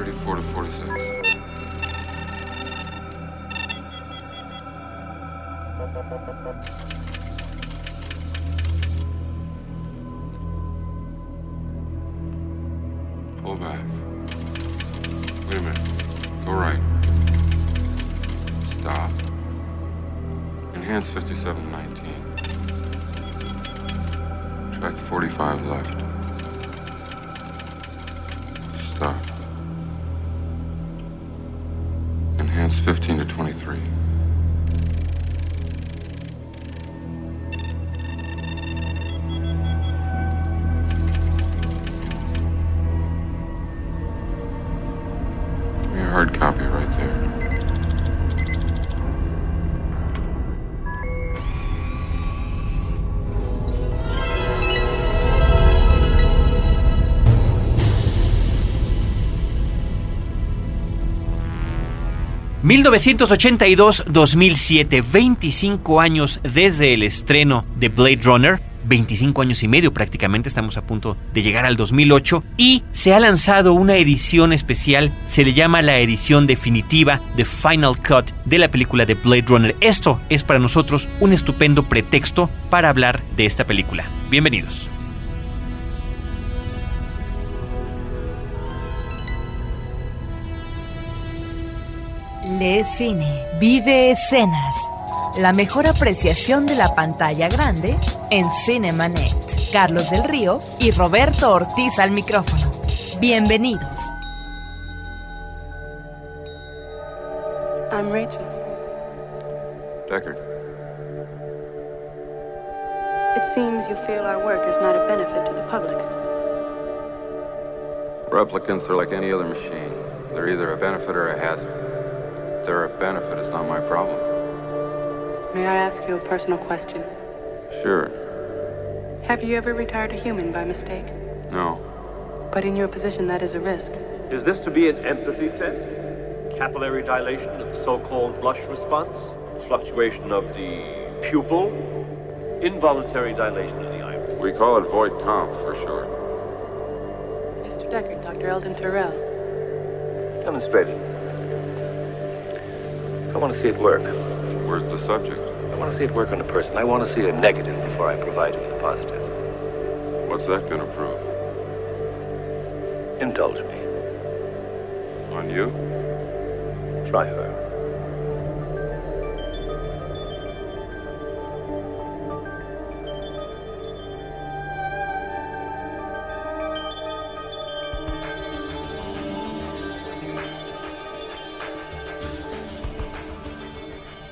34 to 46. Pull back. Wait a minute. Go right. Stop. Enhance 5719. Track 45 left. ...1982-2007... ...25 años desde el estreno de Blade Runner... 25 años y medio prácticamente, estamos a punto de llegar al 2008 y se ha lanzado una edición especial, se le llama la edición definitiva de Final Cut de la película de Blade Runner. Esto es para nosotros un estupendo pretexto para hablar de esta película. Bienvenidos. Lee cine, vive escenas. La mejor apreciación de la pantalla grande en Cinemanet. Carlos del Río y Roberto Ortiz al micrófono. Bienvenidos. I'm Rachel. Deckard. It seems you feel our work is not a benefit to the public. Replicants are like any other machine. They're either a benefit or a hazard. If they're a benefit, it's not my problem. May I ask you a personal question? Sure. Have you ever retired a human by mistake? No. But in your position, that is a risk. Is this to be an empathy test? Capillary dilation of the so-called blush response? Fluctuation of the pupil? Involuntary dilation of the iris? We call it void comp for short. Mr. Deckard, Dr. Eldon Farrell. Demonstrate it. I want to see it work. Where's the subject? I want to see it work on a person. I want to see a negative before I provide him with a positive. What's that gonna prove? Indulge me. On you? Try her.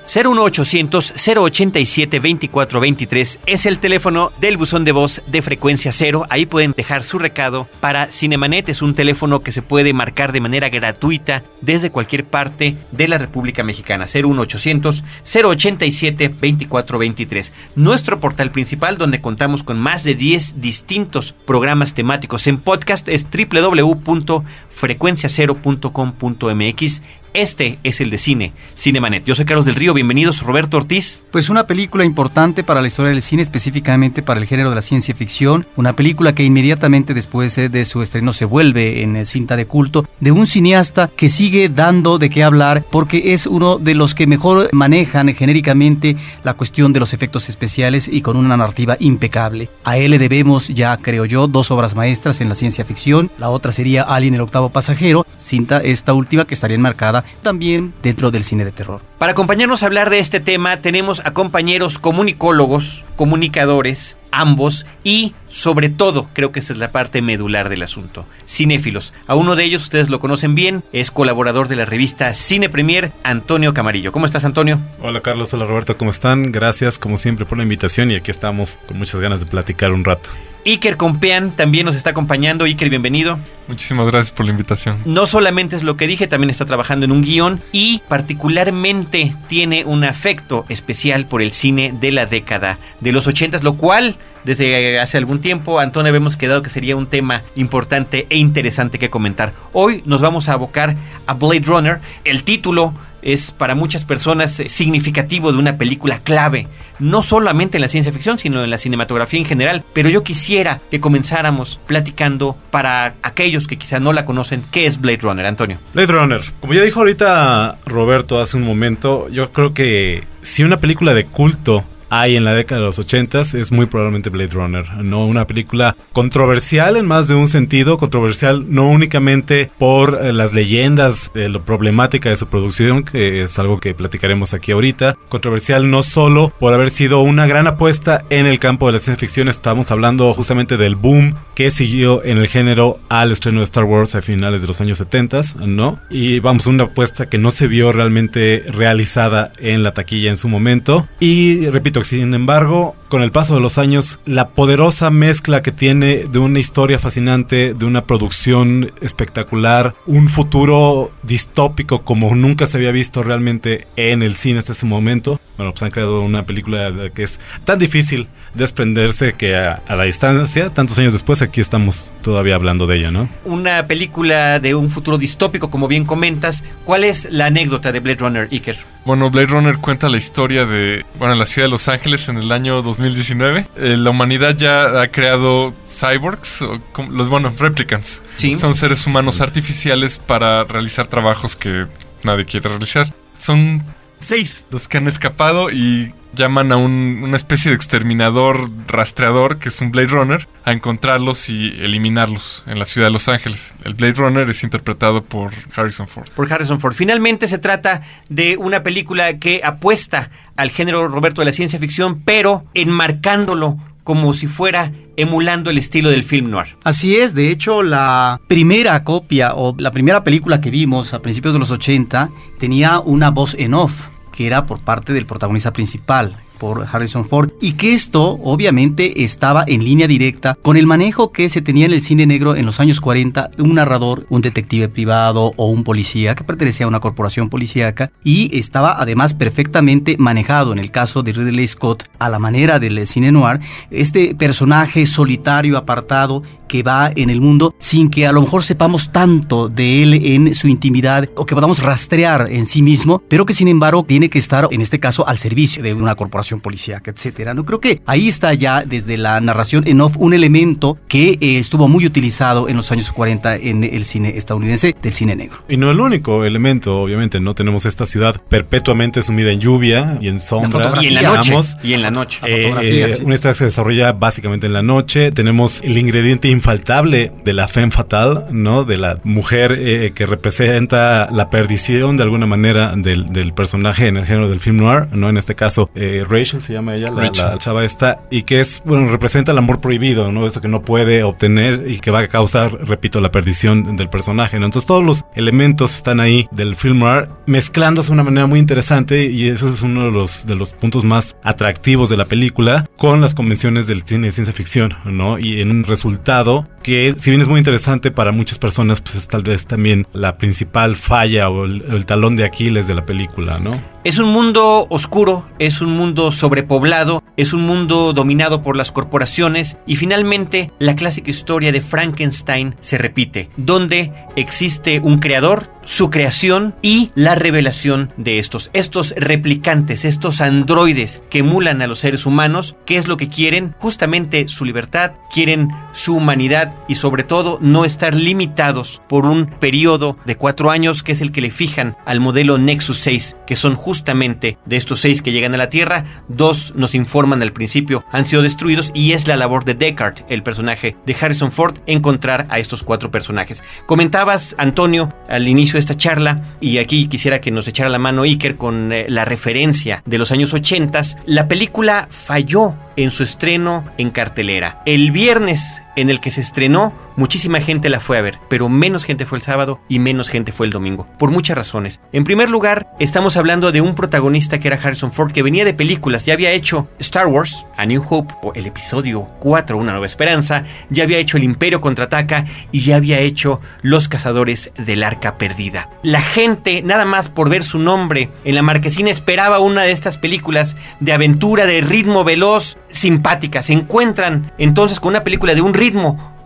...01800 087 2423 es el teléfono del buzón de voz de frecuencia cero. Ahí pueden dejar su recado para Cinemanet. Es un teléfono que se puede marcar de manera gratuita desde cualquier parte de la República Mexicana. 01800 087 2423. Nuestro portal principal, donde contamos con más de 10 distintos programas temáticos en podcast, es www.frecuenciacero.com.mx. Este es el de cine, Cinemanet. Yo soy Carlos del Río, bienvenidos, Roberto Ortiz. Pues una película importante para la historia del cine, específicamente para el género de la ciencia ficción. Una película que inmediatamente después eh, de su estreno se vuelve en eh, cinta de culto de un cineasta que sigue dando de qué hablar porque es uno de los que mejor manejan genéricamente la cuestión de los efectos especiales y con una narrativa impecable. A él le debemos ya, creo yo, dos obras maestras en la ciencia ficción. La otra sería Alien el octavo pasajero, cinta esta última que estaría enmarcada también dentro del cine de terror. Para acompañarnos a hablar de este tema tenemos a compañeros comunicólogos, comunicadores, ambos y sobre todo, creo que esa es la parte medular del asunto, cinéfilos. A uno de ellos ustedes lo conocen bien, es colaborador de la revista Cine Premier, Antonio Camarillo. ¿Cómo estás, Antonio? Hola Carlos, hola Roberto, ¿cómo están? Gracias como siempre por la invitación y aquí estamos con muchas ganas de platicar un rato. Iker Compean también nos está acompañando. Iker, bienvenido. Muchísimas gracias por la invitación. No solamente es lo que dije, también está trabajando en un guion y particularmente tiene un afecto especial por el cine de la década de los ochentas, lo cual desde hace algún tiempo, Antonio, habíamos quedado que sería un tema importante e interesante que comentar. Hoy nos vamos a abocar a Blade Runner. El título es para muchas personas eh, significativo de una película clave, no solamente en la ciencia ficción, sino en la cinematografía en general. Pero yo quisiera que comenzáramos platicando para aquellos que quizá no la conocen, ¿qué es Blade Runner, Antonio? Blade Runner, como ya dijo ahorita Roberto hace un momento, yo creo que si una película de culto hay en la década de los 80 es muy probablemente Blade Runner, no una película controversial en más de un sentido, controversial no únicamente por eh, las leyendas de lo problemática de su producción, que es algo que platicaremos aquí ahorita, controversial no solo por haber sido una gran apuesta en el campo de la ciencia ficción, estamos hablando justamente del boom que siguió en el género al estreno de Star Wars a finales de los años 70, ¿no? Y vamos, una apuesta que no se vio realmente realizada en la taquilla en su momento. Y repito, sin embargo, con el paso de los años, la poderosa mezcla que tiene de una historia fascinante, de una producción espectacular, un futuro distópico como nunca se había visto realmente en el cine hasta ese momento. Bueno, pues han creado una película que es tan difícil desprenderse que a, a la distancia, tantos años después, aquí estamos todavía hablando de ella, ¿no? Una película de un futuro distópico, como bien comentas. ¿Cuál es la anécdota de Blade Runner, Iker? Bueno, Blade Runner cuenta la historia de, bueno, la ciudad de Los Ángeles en el año 2019. Eh, la humanidad ya ha creado cyborgs, o como- los, bueno, replicants. Sí. Son seres humanos artificiales para realizar trabajos que nadie quiere realizar. Son seis los que han escapado y llaman a un- una especie de exterminador rastreador, que es un Blade Runner, a encontrarlos y eliminarlos en la ciudad de Los Ángeles. El Blade Runner es interpretado por Harrison Ford. por Harrison Ford. Finalmente se trata de una película que apuesta al género Roberto de la ciencia ficción, pero enmarcándolo como si fuera emulando el estilo del film noir. Así es, de hecho la primera copia o la primera película que vimos a principios de los 80 tenía una voz en off que era por parte del protagonista principal por Harrison Ford y que esto obviamente estaba en línea directa con el manejo que se tenía en el cine negro en los años 40, un narrador, un detective privado o un policía que pertenecía a una corporación policíaca y estaba además perfectamente manejado en el caso de Ridley Scott a la manera del cine noir, este personaje solitario, apartado, que va en el mundo sin que a lo mejor sepamos tanto de él en su intimidad o que podamos rastrear en sí mismo, pero que sin embargo tiene que estar en este caso al servicio de una corporación policíaca, etcétera. No creo que ahí está ya desde la narración en off un elemento que eh, estuvo muy utilizado en los años 40 en el cine estadounidense del cine negro. Y no el único elemento, obviamente, no tenemos esta ciudad perpetuamente sumida en lluvia y en sombra. Y en la noche. digamos. Y en la noche. Eh, eh, sí. Una historia que se desarrolla básicamente en la noche. Tenemos el ingrediente infaltable de la femme fatal, ¿no? De la mujer eh, que representa la perdición de alguna manera del, del personaje en el género del film noir, ¿no? En este caso, eh, Rachel se llama ella, la, la chava esta, y que es, bueno, representa el amor prohibido, ¿no? Eso que no puede obtener y que va a causar, repito, la perdición del personaje, ¿no? Entonces todos los elementos están ahí del film noir mezclándose de una manera muy interesante y eso es uno de los, de los puntos más atractivos de la película con las convenciones del cine de ciencia ficción, ¿no? Y en un resultado que si bien es muy interesante para muchas personas, pues es tal vez también la principal falla o el, el talón de Aquiles de la película, ¿no? Es un mundo oscuro, es un mundo sobrepoblado, es un mundo dominado por las corporaciones y finalmente la clásica historia de Frankenstein se repite, donde existe un creador, su creación y la revelación de estos, estos replicantes, estos androides que emulan a los seres humanos, ¿qué es lo que quieren? Justamente su libertad, quieren su humanidad y sobre todo no estar limitados por un periodo de cuatro años que es el que le fijan al modelo Nexus 6, que son justamente de estos seis que llegan a la Tierra, dos nos informan al principio han sido destruidos y es la labor de Descartes, el personaje de Harrison Ford, encontrar a estos cuatro personajes. Comentabas, Antonio, al esta charla, y aquí quisiera que nos echara la mano Iker con eh, la referencia de los años 80, la película falló en su estreno en cartelera. El viernes en el que se estrenó, muchísima gente la fue a ver, pero menos gente fue el sábado y menos gente fue el domingo, por muchas razones. En primer lugar, estamos hablando de un protagonista que era Harrison Ford, que venía de películas, ya había hecho Star Wars, A New Hope, o el episodio 4, Una Nueva Esperanza, ya había hecho El Imperio Contraataca y ya había hecho Los Cazadores del Arca Perdida. La gente, nada más por ver su nombre en la marquesina, esperaba una de estas películas de aventura, de ritmo veloz, simpática. Se encuentran entonces con una película de un ritmo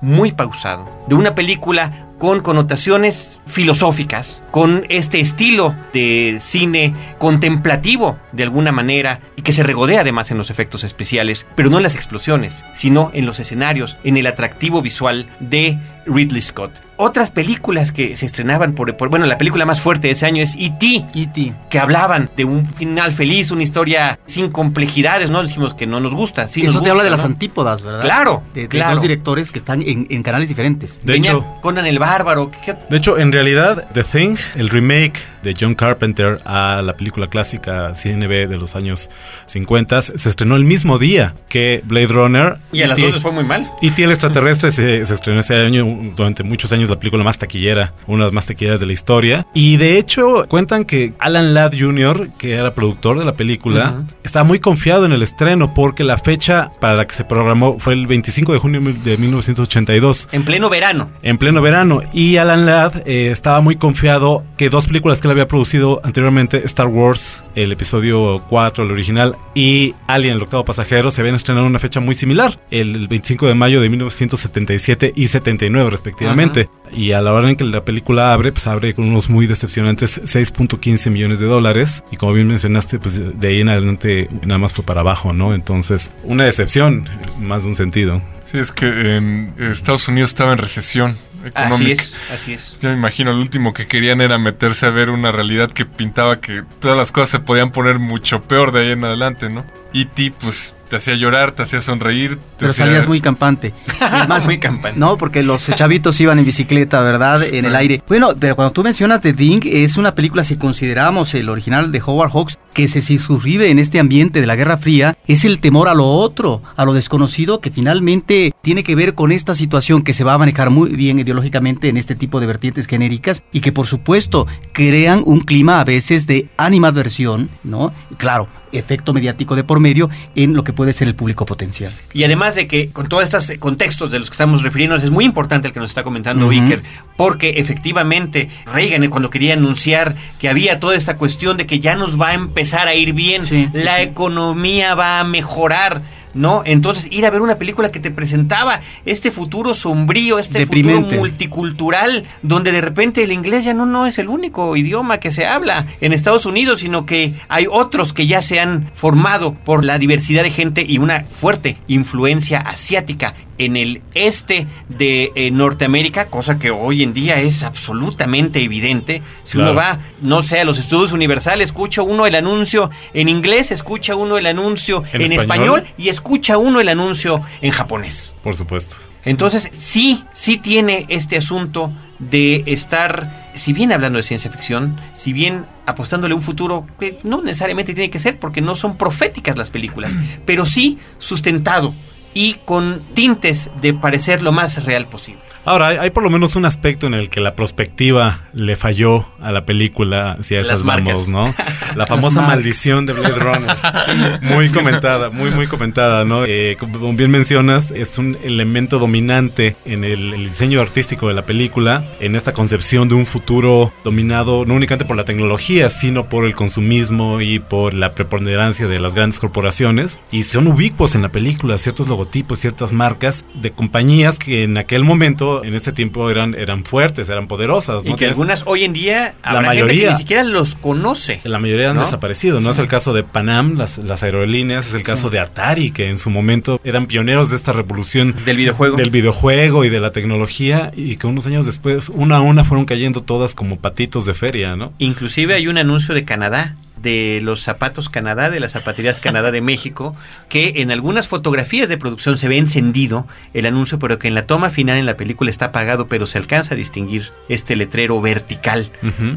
muy pausado, de una película con connotaciones filosóficas, con este estilo de cine contemplativo de alguna manera y que se regodea además en los efectos especiales, pero no en las explosiones, sino en los escenarios, en el atractivo visual de Ridley Scott. Otras películas que se estrenaban por, por- bueno, la película más fuerte de ese año es E.T., E.T. que hablaban de un final feliz, una historia sin complejidades, no decimos que no nos gusta, sí nos Eso te habla de las antípodas, ¿verdad? Claro, De, de claro. dos directores que están en, en canales diferentes. De Venía hecho, Conan el Bárbaro, ¿qué- qué- de hecho, en realidad, The Thing, el remake de John Carpenter a la película clásica CNB de los años 50, se estrenó el mismo día que Blade Runner. y a las E.T. dos fue muy mal. E.T. el extraterrestre se, se estrenó ese año, durante muchos años, la película más taquillera, una de las más taquilleras de la historia. Y de hecho, cuentan que Alan Ladd Jr., que era productor de la película, estaba muy confiado en el estreno porque la fecha para la que se programó fue el 25 de junio de 1982 En pleno verano. en pleno verano. Y Alan Ladd eh, estaba muy confiado que dos películas que él había producido anteriormente, Star Wars, el episodio 4, el original, y Alien, el octavo pasajero, se habían estrenado en una fecha muy similar, el 25 de mayo de 1977 y 79 respectivamente. Y a la hora en que la película abre, pues abre con unos muy decepcionantes 6.15 millones de dólares. Y como bien mencionaste, pues de ahí en adelante nada más fue para abajo, ¿no? Entonces, una decepción, más de un sentido. Sí, es que en Estados Unidos estaba en recesión económica. Así es, así es. Yo me imagino, lo último que querían era meterse a ver una realidad que pintaba que todas las cosas se podían poner mucho peor de ahí en adelante, ¿no? Y ti, pues, te hacía llorar, te hacía sonreír. Te Pero hacía- salías muy campante. Además, Muy campante. No, porque los chavitos iban en bicicleta, ¿verdad? En el aire. Bueno, pero cuando tú mencionas The Thing, es una película, si consideramos el original de Howard Hawks, que se suscribe en este ambiente de la Guerra Fría, es el temor a lo otro, a lo desconocido, que finalmente tiene que ver con esta situación que se va a manejar muy bien ideológicamente en este tipo de vertientes genéricas y que por supuesto crean un clima a veces de animadversión, ¿no? Claro, efecto mediático de por medio en lo que puede ser el público potencial. Y además de que con todos estos eh, contextos de los que estamos refiriéndonos, es muy importante el que nos está comentando. Iker, porque efectivamente Reagan eh, cuando quería anunciar que había toda esta cuestión de que ya nos va a empezar a ir bien, Sí, la sí. economía va a mejorar. ¿No? Entonces, ir a ver una película que te presentaba este futuro sombrío, este Deprimente. futuro multicultural, donde de repente el inglés ya no, no es el único idioma que se habla en Estados Unidos, sino que hay otros que ya se han formado por la diversidad de gente y una fuerte influencia asiática en el este de eh, Norteamérica, cosa que hoy en día es absolutamente evidente. Si uno va, no sé, a los estudios universales, escucha uno el anuncio en inglés, escucha uno el anuncio ¿En en, español? español y escucha uno el anuncio en japonés. Por supuesto. Entonces, sí, sí tiene este asunto de estar, si bien hablando de ciencia ficción, si bien apostándole a un futuro que no necesariamente tiene que ser, porque no son proféticas las películas, pero sí sustentado y con tintes de parecer lo más real posible. Ahora, hay, hay por lo menos un aspecto en el que la perspectiva le falló a la película, si a esas marcas. vamos, ¿no? La famosa maldición de Blade Runner. Muy comentada, muy, muy comentada, ¿no? Eh, como bien mencionas, es un elemento dominante en el, el diseño artístico de la película, en esta concepción de un futuro dominado no únicamente por la tecnología, sino por el consumismo y por la preponderancia de las grandes corporaciones. Y son ubicuos en la película ciertos logotipos, ciertas marcas de compañías que en aquel momento, en ese tiempo, eran, eran fuertes, eran poderosas. Y ¿no? que Tienes- algunas hoy en día habrá gente mayoría. que ni siquiera los conoce. la mayoría han ¿No? desaparecido, ¿no? Es el caso de Panam, las, las aerolíneas, es el caso de Atari, que en su momento eran pioneros de esta revolución Del videojuego. del videojuego y de la tecnología, y que unos años después, una a una, fueron cayendo todas como patitos de feria, ¿no? Inclusive hay un anuncio de Canadá, de los zapatos Canadá, de las zapaterías Canadá de México, que en algunas fotografías de producción se ve encendido el anuncio, pero que en la toma final en la película está apagado, pero se alcanza a distinguir este letrero vertical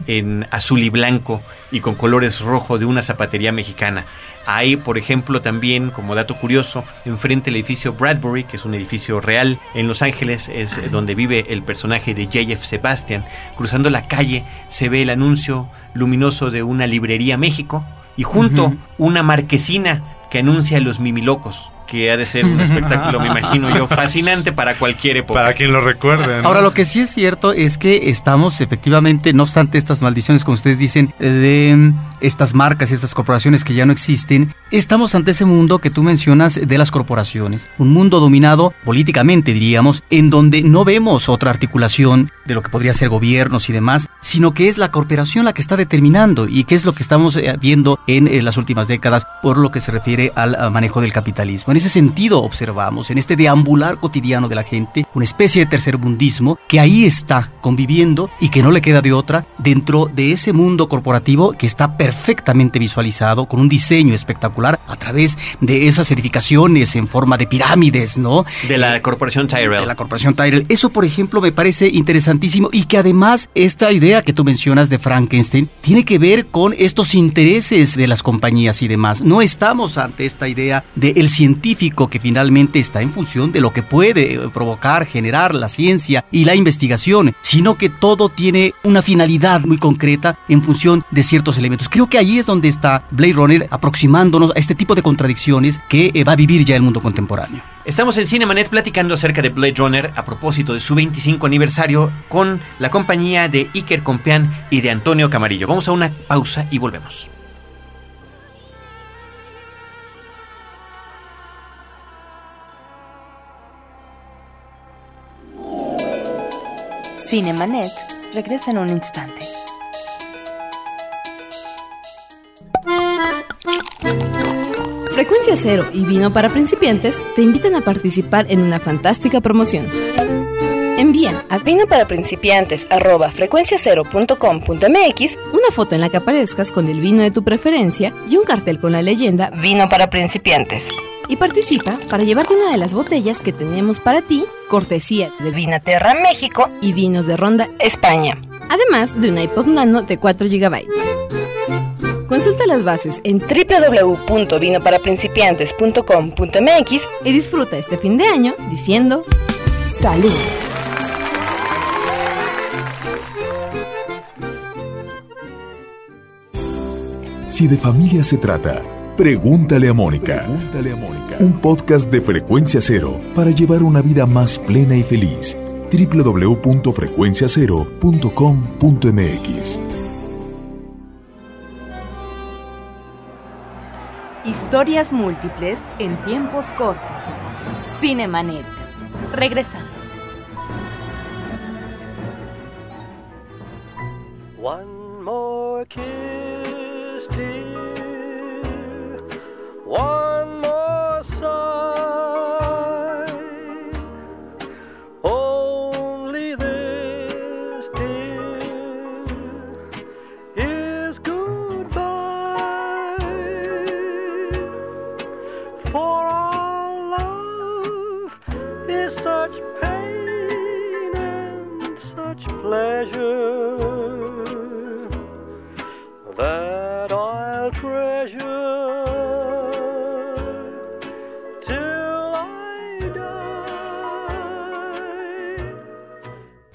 en azul y blanco y con colores rojo de una zapatería mexicana. Hay, por ejemplo, también, como dato curioso, enfrente el edificio Bradbury, que es un edificio real en Los Ángeles, es donde vive el personaje de J.F. Sebastian. Cruzando la calle se ve el anuncio luminoso de una librería México y junto una marquesina que anuncia a los mimilocos. Que ha de ser un espectáculo, me imagino yo, fascinante para cualquier época. Para quien lo recuerde. ¿no? Ahora, lo que sí es cierto es que estamos efectivamente, no obstante estas maldiciones, como ustedes dicen, de mm, estas marcas y estas corporaciones que ya no existen, estamos ante ese mundo que tú mencionas de las corporaciones. Un mundo dominado políticamente, diríamos, en donde no vemos otra articulación de lo que podría ser gobiernos y demás, sino que es la corporación la que está determinando y que es lo que estamos eh, viendo en eh, las últimas décadas por lo que se refiere al manejo del capitalismo. En ese sentido observamos, en este deambular cotidiano de la gente, una especie de tercermundismo que ahí está conviviendo y que no le queda de otra dentro de ese mundo corporativo que está perfectamente visualizado con un diseño espectacular a través de esas edificaciones en forma de pirámides, ¿no? De la corporación Tyrell. De la corporación Tyrell. Eso, por ejemplo, me parece interesantísimo y que además esta idea que tú mencionas de Frankenstein tiene que ver con estos intereses de las compañías y demás. No estamos ante esta idea del científico que finalmente está en función de lo que puede eh, provocar, generar la ciencia y la investigación, sino que todo tiene una finalidad muy concreta en función de ciertos elementos. Creo que ahí es donde está Blade Runner aproximándonos a este tipo de contradicciones que eh, va a vivir ya el mundo contemporáneo. Estamos en Cinemanet platicando acerca de Blade Runner a propósito de su 25 aniversario con la compañía de Iker Compeán y de Antonio Camarillo. Vamos a una pausa y volvemos. Cinemanet regresa en un instante. Frecuencia Cero y Vino para Principiantes te invitan a participar en una fantástica promoción. Envían a Vino para Principiantes arroba frecuenciacero.com.mx una foto en la que aparezcas con el vino de tu preferencia y un cartel con la leyenda Vino para Principiantes. Y participa para llevarte una de las botellas que tenemos para ti, cortesía de Vinaterra México, y vinos de Ronda, España. además de un iPod Nano de 4 GB. Consulta las bases en www.vinoparaprincipiantes.com.mx y disfruta este fin de año diciendo salud. Si de familia se trata, pregúntale a Mónica. Un podcast de frecuencia cero para llevar una vida más plena y feliz. www.frecuenciacero.com.mx Historias múltiples en tiempos cortos. Cinemanet. Regresamos. One more kiss, One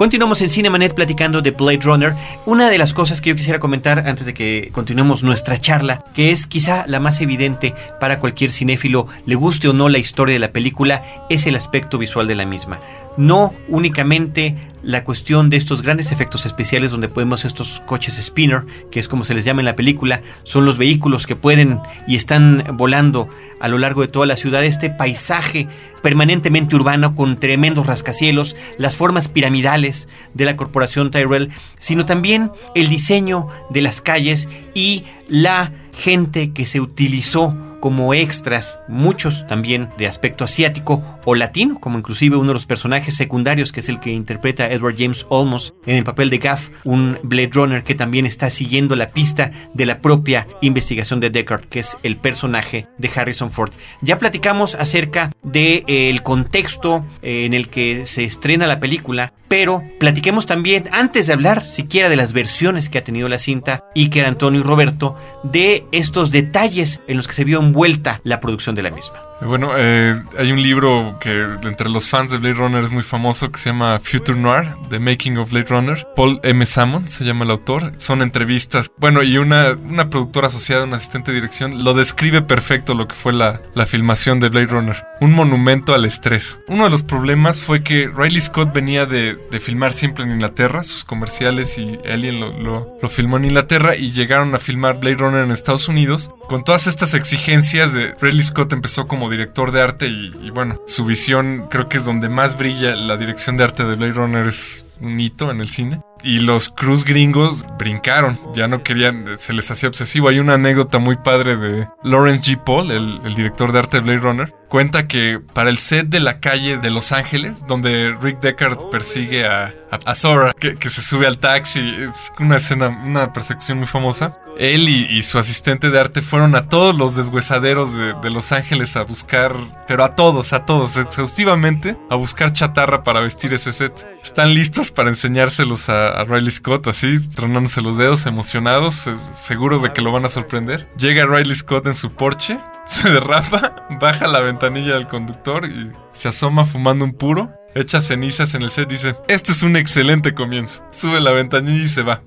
Continuamos en Cinemanet platicando de Blade Runner. Una de las cosas que yo quisiera comentar antes de que continuemos nuestra charla, que es quizá la más evidente para cualquier cinéfilo, le guste o no la historia de la película, es el aspecto visual de la misma. No únicamente la cuestión de estos grandes efectos especiales donde podemos estos coches spinner, que es como se les llama en la película, son los vehículos que pueden y están volando a lo largo de toda la ciudad, este paisaje permanentemente urbano con tremendos rascacielos, las formas piramidales de la corporación Tyrell, sino también el diseño de las calles y la gente que se utilizó como extras, muchos también de aspecto asiático o latino, como inclusive uno de los personajes secundarios que es el que interpreta Edward James Olmos en el papel de Gaff, un Blade Runner que también está siguiendo la pista de la propia investigación de Deckard, que es el personaje de Harrison Ford. Ya platicamos acerca del de, el contexto eh, en el que se estrena la película, pero platiquemos también, antes de hablar siquiera de las versiones que ha tenido la cinta, Iker, Antonio y Roberto, de estos detalles en los que se vio envuelta la producción de la misma. Bueno, eh, hay un libro que entre los fans de Blade Runner es muy famoso que se llama Future Noir, The Making of Blade Runner. Paul M. Salmon se llama el autor. Son entrevistas. Bueno, y una, una productora asociada, un asistente de dirección, lo describe perfecto lo que fue la, la filmación de Blade Runner. Un monumento al estrés. Uno de los problemas fue que Riley Scott venía de, de filmar siempre en Inglaterra, sus comerciales y Alien lo, lo, lo filmó en Inglaterra y llegaron a filmar Blade Runner en Estados Unidos. Con todas estas exigencias de Riley Scott empezó como director de arte y, y, bueno, su visión creo que es donde más brilla la dirección de arte de Blade Runner es un hito en el cine. Y los Cruz gringos brincaron, ya no querían, se les hacía obsesivo. Hay una anécdota muy padre de Lawrence G. Paul, el, director de arte de Blade Runner. Cuenta que para el set de la calle de Los Ángeles, donde Rick Deckard persigue a, a, a Sora, que, se sube al taxi, es una escena, una persecución muy famosa. Él y, y su asistente de arte fueron a todos los deshuesaderos de, de, Los Ángeles a buscar, pero a todos, a todos, exhaustivamente, a buscar chatarra para vestir ese set. Están listos para enseñárselos a, Riley Scott, así, tronándose los dedos, emocionados, seguro de que lo van a sorprender. Llega Riley Scott en su Porsche, se derrapa, baja la ventanilla del conductor y se asoma fumando un puro echa cenizas en el set, dice, este es un excelente comienzo. Sube la ventanilla y se va.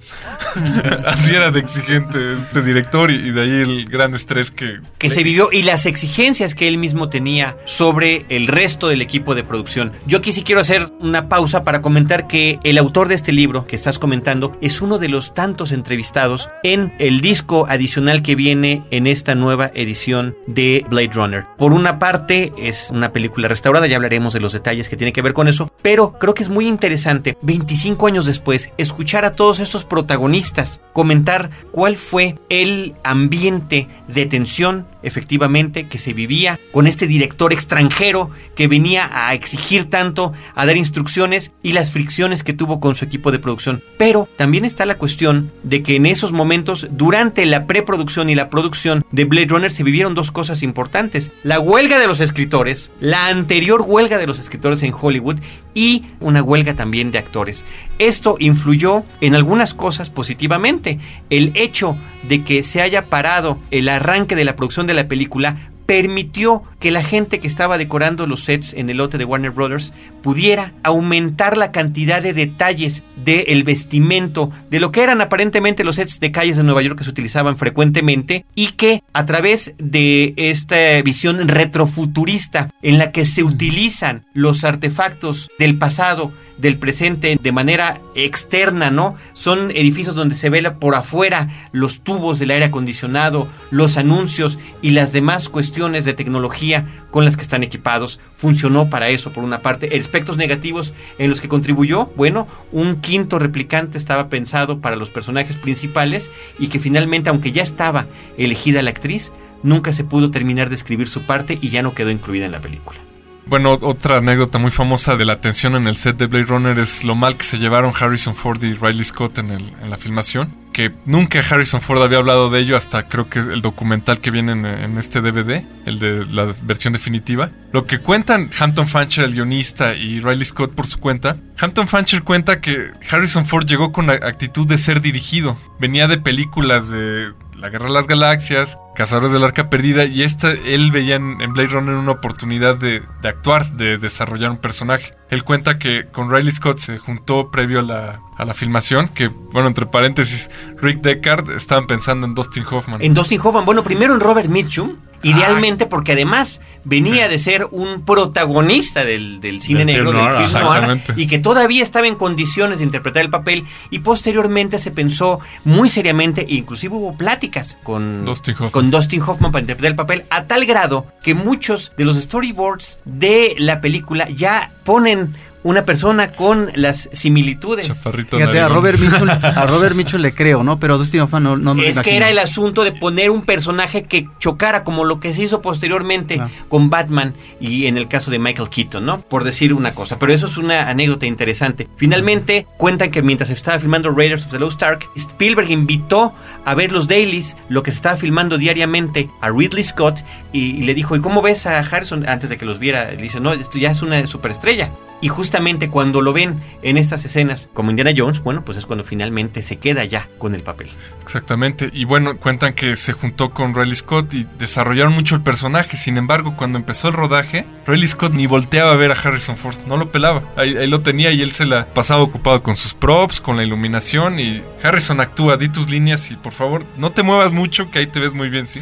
Así era de exigente este director y, y, de ahí el gran estrés que... Que se vivió y las exigencias que él mismo tenía sobre el resto del equipo de producción. Yo aquí sí quiero hacer una pausa para comentar que el autor de este libro que estás comentando es uno de los tantos entrevistados en el disco adicional que viene en esta nueva edición de Blade Runner. Por una parte es una película restaurada, ya hablaremos de los detalles que tiene que ver con eso, pero creo que es muy interesante 25 años después escuchar a todos estos protagonistas comentar cuál fue el ambiente de tensión efectivamente que se vivía con este director extranjero que venía a exigir tanto, a dar instrucciones y las fricciones que tuvo con su equipo de producción. Pero también está la cuestión de que en esos momentos, durante la preproducción y la producción de Blade Runner, se vivieron dos cosas importantes. La huelga de los escritores, la anterior huelga de los escritores en Hollywood y una huelga también de actores. Esto influyó en algunas cosas positivamente. El hecho de que se haya parado el arranque de la producción de la película permitió que la gente que estaba decorando los sets en el lote de Warner Brothers pudiera aumentar la cantidad de detalles del vestimento, de lo que eran aparentemente los sets de calles de Nueva York que se utilizaban frecuentemente y que a través de esta visión retrofuturista en la que se utilizan los artefactos del pasado del presente de manera externa, ¿no? Son edificios donde se vela por afuera los tubos del aire acondicionado, los anuncios y las demás cuestiones de tecnología con las que están equipados. Funcionó para eso, por una parte. Aspectos negativos en los que contribuyó, bueno, un quinto replicante estaba pensado para los personajes principales y que finalmente, aunque ya estaba elegida la actriz, nunca se pudo terminar de escribir su parte y ya no quedó incluida en la película. Bueno, otra anécdota muy famosa de la tensión en el set de Blade Runner es lo mal que se llevaron Harrison Ford y Riley Scott en, el, en la filmación. Que nunca Harrison Ford había hablado de ello hasta creo que el documental que viene en, en, este DVD, el de la versión definitiva. Lo que cuentan Hampton Fancher, el guionista, y Riley Scott por su cuenta. Hampton Fancher cuenta que Harrison Ford llegó con la actitud de ser dirigido. Venía de películas de la Guerra de las Galaxias, Cazadores del Arca Perdida, y esta, él veía en, Blade Runner una oportunidad de, de, actuar, de desarrollar un personaje. Él cuenta que con Riley Scott se juntó previo a la, a la filmación, que, bueno, entre paréntesis, Rick Deckard estaban pensando en Dustin Hoffman. En Dustin Hoffman, bueno, primero en Robert Mitchum, idealmente porque además venía sí. de ser un protagonista del, del cine negro, del film noir, y que todavía estaba en condiciones de interpretar el papel, y posteriormente se pensó muy seriamente, e inclusive hubo pláticas con Dustin Hoffman. con Dustin Hoffman para interpretar el papel, a tal grado que muchos de los storyboards de la película ya ponen una persona con las similitudes. Chaparrito Fíjate, a Robert, Mitchell, a Robert Mitchell le creo, ¿no? Pero a Dustin Hoffman no, no me Es que era el asunto de poner un personaje que chocara como lo que se hizo posteriormente ah. con Batman y en el caso de Michael Keaton, ¿no? Por decir una cosa. Pero eso es una anécdota interesante. Finalmente, cuentan que mientras se estaba filmando Raiders of the Lost Ark, Spielberg invitó a ver los dailies, lo que se estaba filmando diariamente, a Ridley Scott y, y le dijo, ¿y cómo ves a Harrison? Antes de que los viera, le dice, no, esto ya es una superestrella Y justamente cuando lo ven en estas escenas como Indiana Jones, bueno, pues es cuando finalmente se queda ya con el papel. Exactamente. Y bueno, cuentan que se juntó con Riley Scott y desarrollaron mucho el personaje. Sin embargo, cuando empezó el rodaje, Riley Scott ni volteaba a ver a Harrison Ford. No lo pelaba. Ahí, ahí lo tenía y él se la pasaba ocupado con sus props, con la iluminación. Y Harrison actúa, di tus líneas y por favor, no te muevas mucho, que ahí te ves muy bien, ¿sí?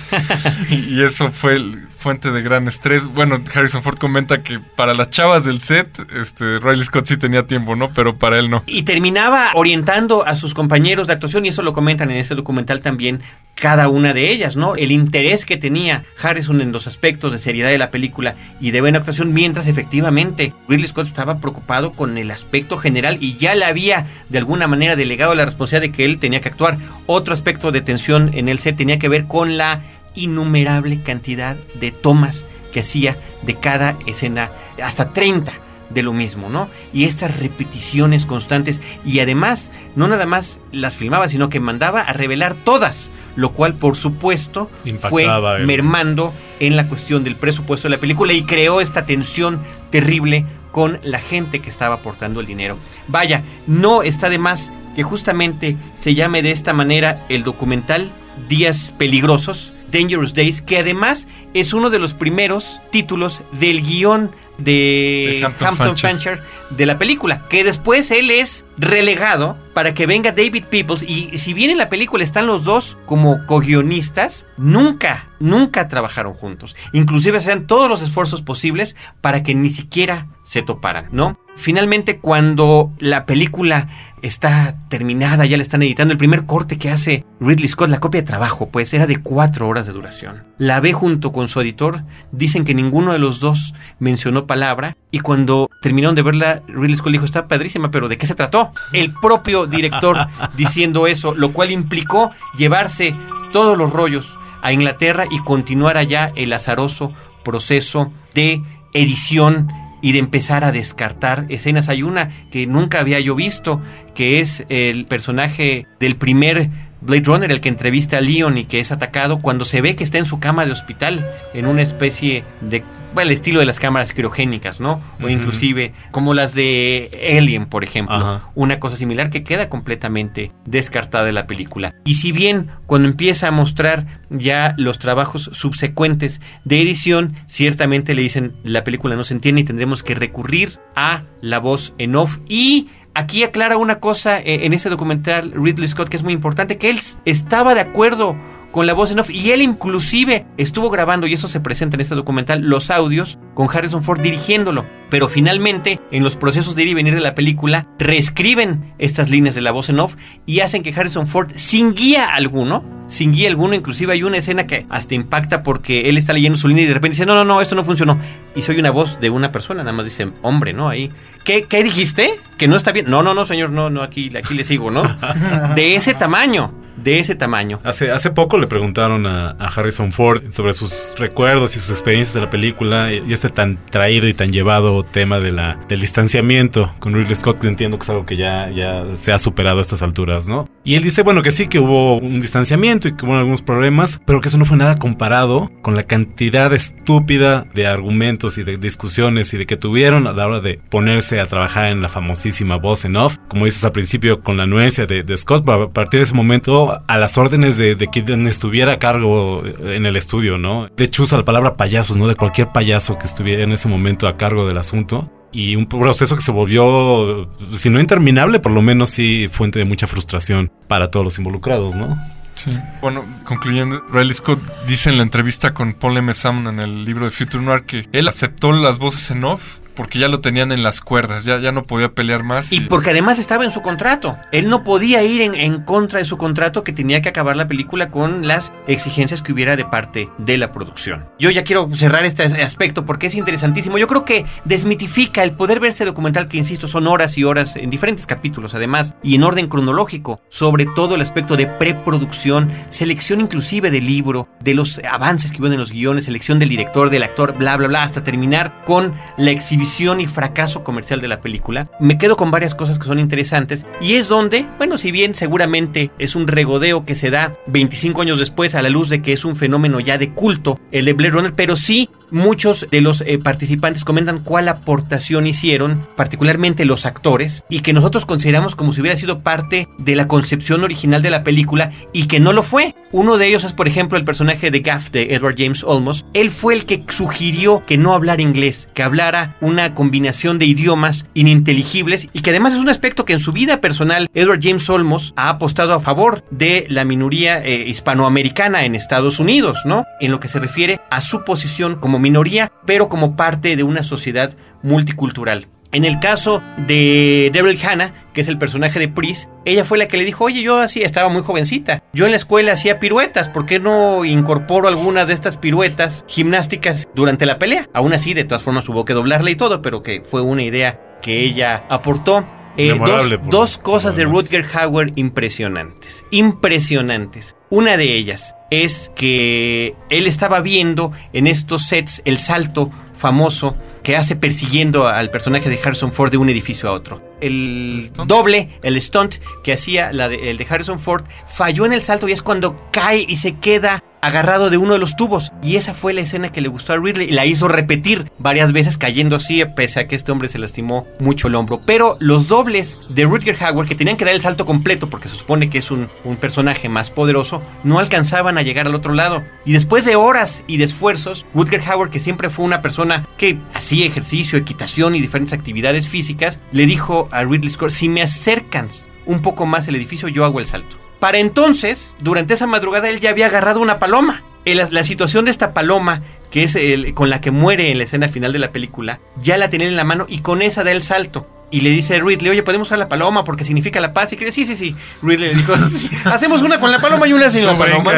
y, y eso fue el, fuente de gran estrés. Bueno, Harrison Ford comenta que para las chavas del set, este, Riley Scott sí tenía tiempo, ¿no? Pero para él no. Y terminaba orientando a sus compañeros de actuación, y eso lo comentan en ese documental también, cada una de ellas, ¿no? El interés que tenía Harrison en los aspectos de seriedad de la película y de buena actuación, mientras efectivamente Ridley Scott estaba preocupado con el aspecto general y ya le había de alguna manera delegado la responsabilidad de que él tenía que actuar. Otro aspecto de tensión en el set tenía que ver con la innumerable cantidad de tomas que hacía de cada escena, hasta 30 de lo mismo, ¿no? Y estas repeticiones constantes y además no nada más las filmaba, sino que mandaba a revelar todas, lo cual por supuesto Impactaba fue mermando en la cuestión del presupuesto de la película y creó esta tensión terrible con la gente que estaba aportando el dinero. Vaya, no está de más que justamente se llame de esta manera el documental Días Peligrosos, Dangerous Days, que además es uno de los primeros títulos del guion de, De Hampton Hampton, Fancher. Fancher de la película, que después él es relegado para que venga David Peoples y si bien en la película están los dos como co-guionistas, nunca, nunca trabajaron juntos. Inclusive hacían todos los esfuerzos posibles para que ni siquiera se toparan, ¿no? Finalmente cuando la película está terminada, ya la están editando, el primer corte que hace Ridley Scott, la copia de trabajo, pues era de cuatro horas de duración. La ve junto con su editor, dicen que ninguno de los dos mencionó palabra y cuando terminaron de verla, Ridley Scott dijo, está padrísima, pero ¿de qué se trató? El propio director diciendo eso, lo cual implicó llevarse todos los rollos a Inglaterra y continuar allá el azaroso proceso de edición y de empezar a descartar escenas. Hay una que nunca había yo visto, que es el personaje del primer Blade Runner, el que entrevista a Leon y que es atacado cuando se ve que está en su cama de hospital, en una especie de, bueno, el estilo de las cámaras criogénicas, ¿no? O inclusive como las de Alien, por ejemplo. Una cosa similar que queda completamente descartada de la película. Y si bien cuando empieza a mostrar ya los trabajos subsecuentes de edición, ciertamente le dicen la película no se entiende y tendremos que recurrir a la voz en off y Aquí aclara una cosa eh, en este documental Ridley Scott que es muy importante, que él estaba de acuerdo con la voz en off y él inclusive estuvo grabando, y eso se presenta en este documental, los audios con Harrison Ford dirigiéndolo. Pero finalmente, en los procesos de ir y venir de la película, reescriben estas líneas de la voz en off y hacen que Harrison Ford, sin guía alguno, sin guía alguno, inclusive hay una escena que hasta impacta porque él está leyendo su línea y de repente dice, no, no, no, esto no funcionó. Y soy una voz de una persona, nada más dice, hombre, ¿no? Ahí. ¿Qué, qué dijiste? Que no está bien. No, no, no, señor, no, no, aquí, aquí le sigo, ¿no? De ese tamaño, de ese tamaño. Hace, hace poco le preguntaron a, a Harrison Ford sobre sus recuerdos y sus experiencias de la película y, y este tan traído y tan llevado tema de la, del distanciamiento con Ridley Scott, que entiendo que es algo que ya, ya se ha superado a estas alturas, ¿no? Y él dice, bueno, que sí, que hubo un distanciamiento y que hubo algunos problemas, pero que eso no fue nada comparado con la cantidad estúpida de argumentos y de discusiones y de que tuvieron a la hora de ponerse a trabajar en la famosísima voz en off, como dices al principio, con la anuencia de, Scott, a partir de ese momento a las órdenes de, de quien estuviera a cargo en el estudio, ¿no? De hecho usa la palabra payasos, ¿no? De cualquier payaso que estuviera en ese momento a cargo del asunto. Y un proceso que se volvió, si no interminable, por lo menos sí fuente de mucha frustración para todos los involucrados, ¿no? Sí. Bueno, concluyendo, Riley Scott dice en la entrevista con Paul M. Salmon en el libro de Future Noir que él aceptó las voces en off porque ya lo tenían en las cuerdas, ya, ya no podía pelear más. Y porque además estaba en su contrato. Él no podía ir en, en contra de su contrato que tenía que acabar la película con las exigencias que hubiera de parte de la producción. Yo ya quiero cerrar este aspecto porque es interesantísimo. Yo creo que desmitifica el poder ver ese documental que, insisto, son horas y horas en diferentes capítulos además y en orden cronológico sobre todo el aspecto de preproducción, selección inclusive del libro, de los avances que hubo en los guiones, selección del director, del actor, bla, bla, bla, hasta terminar con la exhibición y fracaso comercial de la película, me quedo con varias cosas que son interesantes y es donde, bueno, si bien seguramente es un regodeo que se da 25 años después a la luz de que es un fenómeno ya de culto, el de Blade Runner, pero sí muchos de los eh, participantes comentan cuál aportación hicieron, particularmente los actores, y que nosotros consideramos como si hubiera sido parte de la concepción original de la película y que no lo fue. Uno de ellos es, por ejemplo, el personaje de Gaff de Edward James Olmos. Él fue el que sugirió que no hablara inglés, que hablara una combinación de idiomas ininteligibles y que además es un aspecto que en su vida personal Edward James Olmos ha apostado a favor de la minoría eh, hispanoamericana en Estados Unidos, ¿no? En lo que se refiere a su posición como minoría, pero como parte de una sociedad multicultural. En el caso de Daryl Hannah, que es el personaje de Pris, ella fue la que le dijo, oye, yo así estaba muy jovencita. Yo en la escuela hacía piruetas, ¿por qué no incorporo algunas de estas piruetas gimnásticas durante la pelea? Aún así, de todas formas, hubo que doblarla y todo, pero que fue una idea que ella aportó. Eh, dos, dos cosas de Rutger Hauer impresionantes, impresionantes. Una de ellas es que él estaba viendo en estos sets el salto famoso que hace persiguiendo al personaje de Harrison Ford de un edificio a otro. El, doble, el stunt que hacía la el de Harrison Ford, falló en el salto y es cuando cae y se queda agarrado de uno de los tubos. Y esa fue la escena que le gustó a Ridley y la hizo repetir varias veces cayendo así, pese a que este hombre se lastimó mucho el hombro. Pero los dobles de Rutger Hauer, que tenían que dar el salto completo porque se supone que es un, personaje más poderoso, no alcanzaban a llegar al otro lado. Y después de horas y de esfuerzos, Rutger Hauer, que siempre fue una persona que hacía ejercicio, equitación y diferentes actividades físicas, le dijo a Ridley Scott, si me acercan un poco más el edificio, yo hago el salto. Para entonces, durante esa madrugada, él ya había agarrado una paloma. La, la situación de esta paloma, que es el, con la que muere en la escena final de la película, ya la tenía en la mano y con esa da el salto. Y le dice a Ridley, oye, podemos usar la paloma porque significa la paz. Y cree, sí, sí, sí. Ridley le dijo, sí, hacemos una con la paloma y una sin la paloma.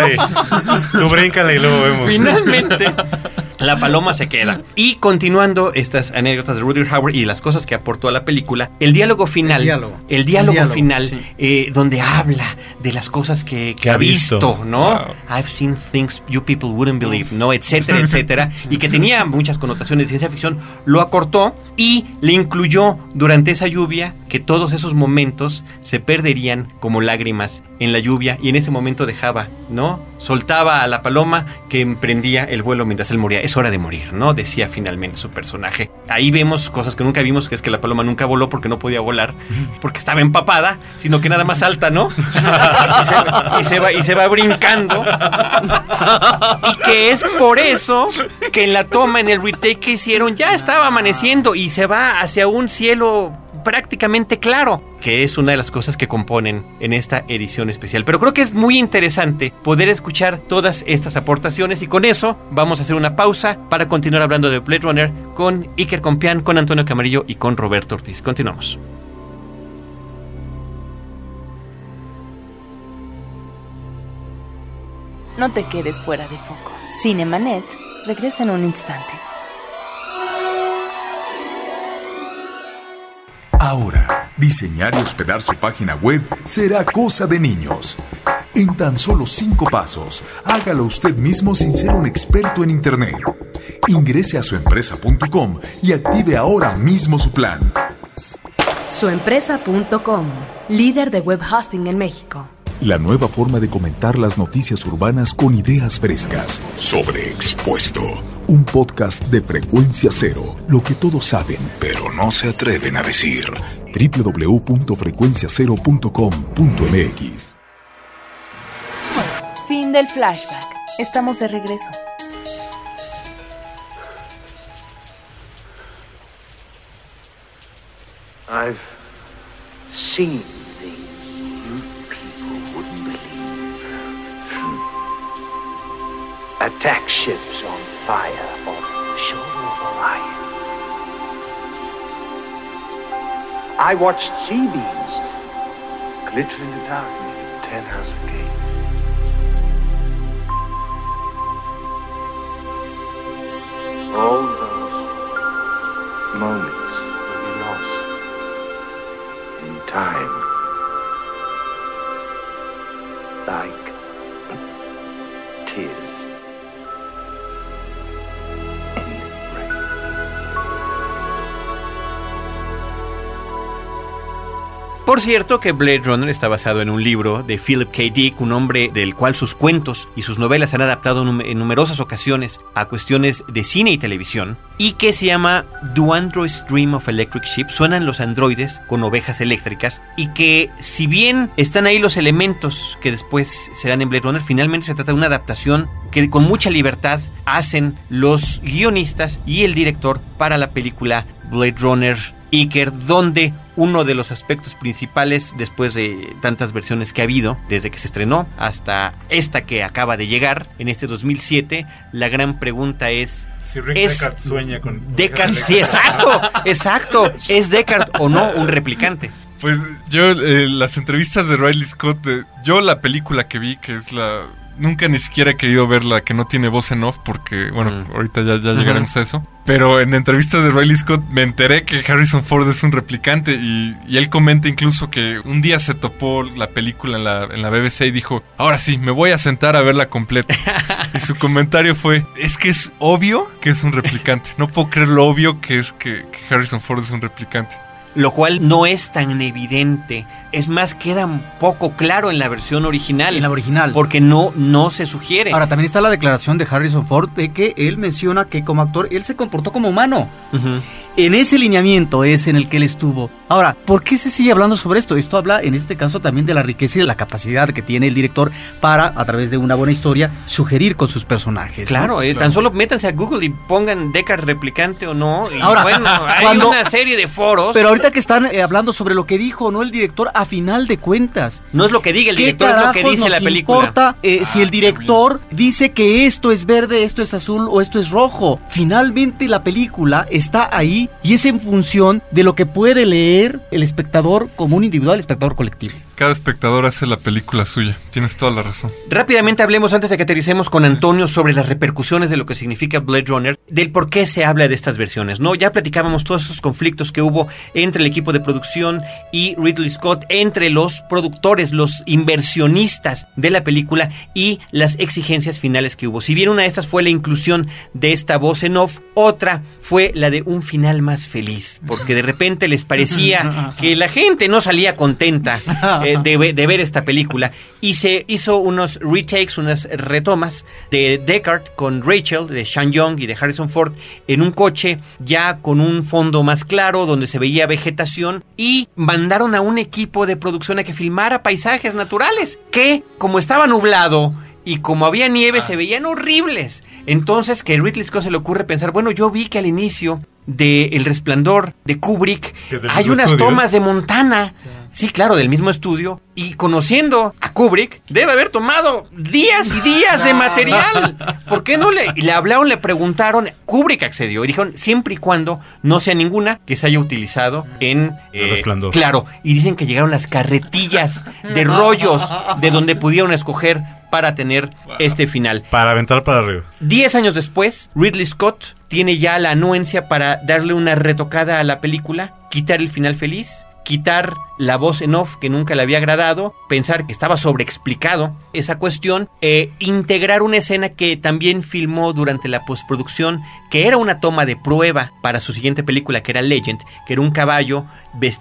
Tú bríncale y luego vemos. Finalmente, la paloma se queda. Y continuando estas anécdotas de Rutger Hauer y las cosas que aportó a la película, el diálogo final, el diálogo, el diálogo, diálogo, final, sí. eh, donde habla de las cosas que, que ha visto, visto. ¿no? Wow. I've seen things you people wouldn't believe, ¿no? Etcétera, etcétera. y que tenía muchas connotaciones de ciencia ficción, lo acortó y le incluyó durante esa lluvia que todos esos momentos se perderían como lágrimas en la lluvia y en ese momento dejaba, ¿no? Soltaba a la paloma que emprendía el vuelo mientras él moría. Es hora de morir, ¿no? Decía finalmente su personaje. Ahí vemos cosas que nunca vimos, que es que la paloma nunca voló porque no podía volar, porque estaba empapada, sino que nada más salta, ¿no? y, se, y se va, y se va brincando. Y que es por eso que en la toma, en el retake que hicieron, ya estaba amaneciendo y se va hacia un cielo prácticamente claro, que es una de las cosas que componen en esta edición especial. Pero creo que es muy interesante poder escuchar todas estas aportaciones y con eso vamos a hacer una pausa para continuar hablando de Blade Runner con Iker Compián, con Antonio Camarillo y con Roberto Ortiz. Continuamos. No te quedes fuera de foco. Cinemanet regresa en un instante. Ahora, diseñar y hospedar su página web será cosa de niños. En tan solo cinco pasos, hágalo usted mismo sin ser un experto en Internet. Ingrese a suempresa.com y active ahora mismo su plan. Suempresa.com, líder de web hosting en México. La nueva forma de comentar las noticias urbanas con ideas frescas. Sobreexpuesto. Un podcast de frecuencia cero. Lo que todos saben, pero no se atreven a decir. www.frecuenciacero.com.mx Fin del flashback. Estamos de regreso. I've seen things you people wouldn't believe. Attack ships on fire off the shoulder of Orion. I watched sea beams glitter in the dark near Ten House Gate. All those moments will be lost in time. Like tears. Por cierto que Blade Runner está basado en un libro de Philip K. Dick, un hombre del cual sus cuentos y sus novelas han adaptado en numerosas ocasiones a cuestiones de cine y televisión, y que se llama Do Androids Dream of Electric Sheep? Suenan los androides con ovejas eléctricas, y que si bien están ahí los elementos que después serán en Blade Runner, finalmente se trata de una adaptación que con mucha libertad hacen los guionistas y el director para la película Blade Runner Iker, donde uno de los aspectos principales, después de tantas versiones que ha habido, desde que se estrenó hasta esta que acaba de llegar en este 2007, la gran pregunta es... Si Rick ¿es Deckard sueña con... Deckard, sí, exacto, exacto. ¿Es Deckard o no un replicante? Pues yo, eh, las entrevistas de Riley Scott, de- yo la película que vi, que es la... Nunca ni siquiera he querido verla, que no tiene voz en off, porque, bueno, Mm. ahorita ya, ya llegaremos a eso. Pero en entrevistas de Riley Scott me enteré que Harrison Ford es un replicante y, y él comenta incluso que un día se topó la película en la, en la BBC y dijo, ahora sí, me voy a sentar a verla completa. y su comentario fue, es que es obvio que es un replicante. No puedo creer lo obvio que es que, que Harrison Ford es un replicante. Lo cual no es tan evidente. Es más, queda un poco claro en la versión original. En la original. Porque no, no se sugiere. Ahora, también está la declaración de Harrison Ford de que él menciona que como actor él se comportó como humano. En ese lineamiento es en el que él estuvo. Ahora, ¿por qué se sigue hablando sobre esto? Esto habla en este caso también de la riqueza y de la capacidad que tiene el director para, a través de una buena historia, sugerir con sus personajes. ¿no? Claro, eh, tan solo métanse a Google y pongan Deckard replicante o no. Y Ahora, bueno, hay cuando- una serie de foros. Pero ahorita que están eh, hablando sobre lo que dijo, ¿no? El director, a final de cuentas. no es lo que diga el ¿Qué director, es lo que dice la película. importa eh, si el director dice que esto es verde, esto es azul o esto es rojo? Finalmente la película está ahí y es en función de lo que puede leer el espectador como un individual, el espectador colectivo. Cada espectador hace la película suya. Tienes toda la razón. Rápidamente hablemos antes de que aterricemos con Antonio sobre las repercusiones de lo que significa Blade Runner, del por qué se habla de estas versiones, ¿no? Ya platicábamos todos esos conflictos que hubo entre el equipo de producción y Ridley Scott, entre los productores, los inversionistas de la película y las exigencias finales que hubo. Si bien una de estas fue la inclusión de esta voz en off, otra fue la de un final más feliz, porque de repente les parecía que la gente no salía contenta eh, de, ve- de ver esta película. Y se hizo unos retakes, unas retomas de Deckard con Rachel, de Sean Young y de Harrison Ford en un coche ya con un fondo más claro donde se veía vegetación y mandaron a un equipo de producción a que filmara paisajes naturales que como estaba nublado y como había nieve se veían horribles. Entonces que a Ridley Scott se le ocurre pensar, bueno, yo vi que al inicio de El Resplandor de Kubrick hay unas estudio. tomas de Montana. Sí, claro, del mismo estudio. Y conociendo a Kubrick, debe haber tomado días y días de material. ¿Por qué no le, le hablaron, le preguntaron? Kubrick accedió y dijeron, siempre y cuando no sea ninguna que se haya utilizado en... El Resplandor. Claro, y dicen que llegaron las carretillas de rollos de donde pudieron escoger para tener este final. Para aventar para arriba. Diez años después, Ridley Scott tiene ya la anuencia para darle una retocada a la película, quitar el final feliz, quitar la voz en off que nunca le había agradado, pensar que estaba sobreexplicado esa cuestión, e integrar una escena que también filmó durante la postproducción, que era una toma de prueba para su siguiente película, que era Legend, que era un caballo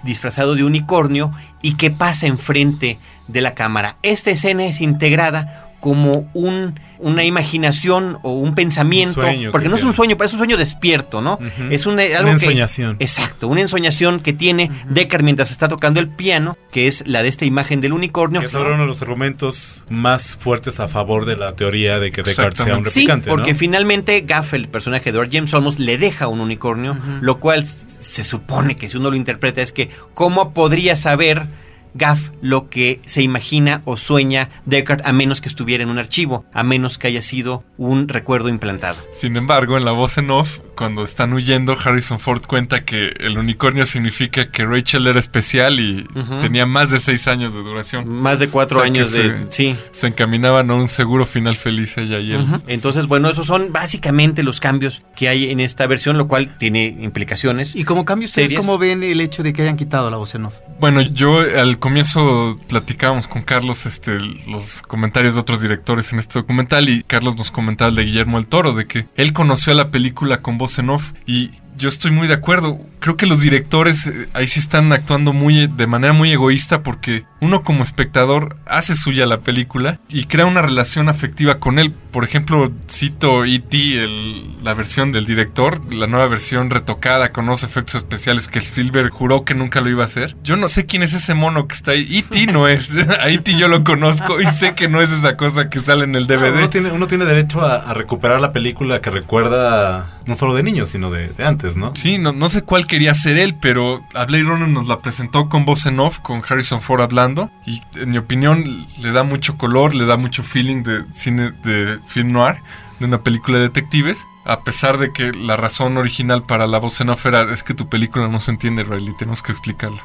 disfrazado de unicornio y que pasa enfrente de la cámara. Esta escena es integrada como un, una imaginación o un pensamiento, Un sueño porque que no es un sueño, pero es un sueño despierto, ¿no? Es un, eh, Una que- ensoñación. exacto, una ensoñación que tiene Deckard mientras está tocando el piano, que es la de esta imagen del unicornio. Que es ahora uno de los argumentos más fuertes a favor de la teoría de que Deckard sea un Sí, replicante, porque ¿no? finalmente Gaff, el personaje de Edward James Olmos, le deja un unicornio, lo cual se supone que si uno lo interpreta es que ¿cómo podría saber Gaff lo que se imagina o sueña Deckard a menos que estuviera en un archivo, a menos que haya sido un recuerdo implantado? Sin embargo, en la voz en off, cuando están huyendo, Harrison Ford cuenta que el unicornio significa que Rachel era especial y tenía más de seis años de duración. Más de cuatro O sea, que años de... se- Sí. Se encaminaban a un seguro final feliz ella y él. Entonces, bueno, esos son básicamente los cambios que hay en esta versión, lo cual tiene implicaciones. Y como cambio, ¿ustedes serias. cómo ven el hecho de que hayan quitado la voz en off? Bueno, yo al comienzo platicábamos con Carlos este, los comentarios de otros directores en este documental y Carlos nos comentaba el de Guillermo el Toro, de que él conoció a la película con voz en off y yo estoy muy de acuerdo. Creo que los directores eh, ahí sí están actuando muy de manera muy egoísta porque uno como espectador hace suya la película y crea una relación afectiva con él. Por ejemplo, cito E.T., el- la versión del director, la nueva versión retocada con unos efectos especiales que Spielberg juró que nunca lo iba a hacer. Yo no sé quién es ese mono que está ahí. E.T. no es. A E.T. yo lo conozco y sé que no es esa cosa que sale en el DVD. Uno tiene, uno tiene derecho a, a recuperar la película que recuerda no solo de niños, sino de, de antes, ¿no? Sí, no, no sé cuál quería ser él, pero a Blade Runner nos la presentó con voz en off, con Harrison Ford hablando. Y en mi opinión le da mucho color, le da mucho feeling de cine de film noir, de una película de detectives. A pesar de que la razón original para la voz en off era es que tu película no se entiende, Riley, tenemos que explicarlo.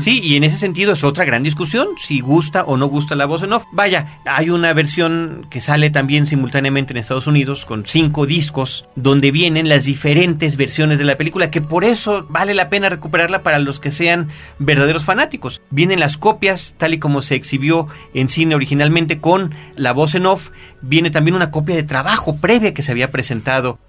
Sí, y en ese sentido es otra gran discusión, si gusta o no gusta la voz en off. Vaya, hay una versión que sale también simultáneamente en Estados Unidos con cinco discos donde vienen las diferentes versiones de la película, que por eso vale la pena recuperarla para los que sean verdaderos fanáticos. Vienen las copias tal y como se exhibió en cine originalmente con la voz en off. Viene también una copia de trabajo previa que se había presentado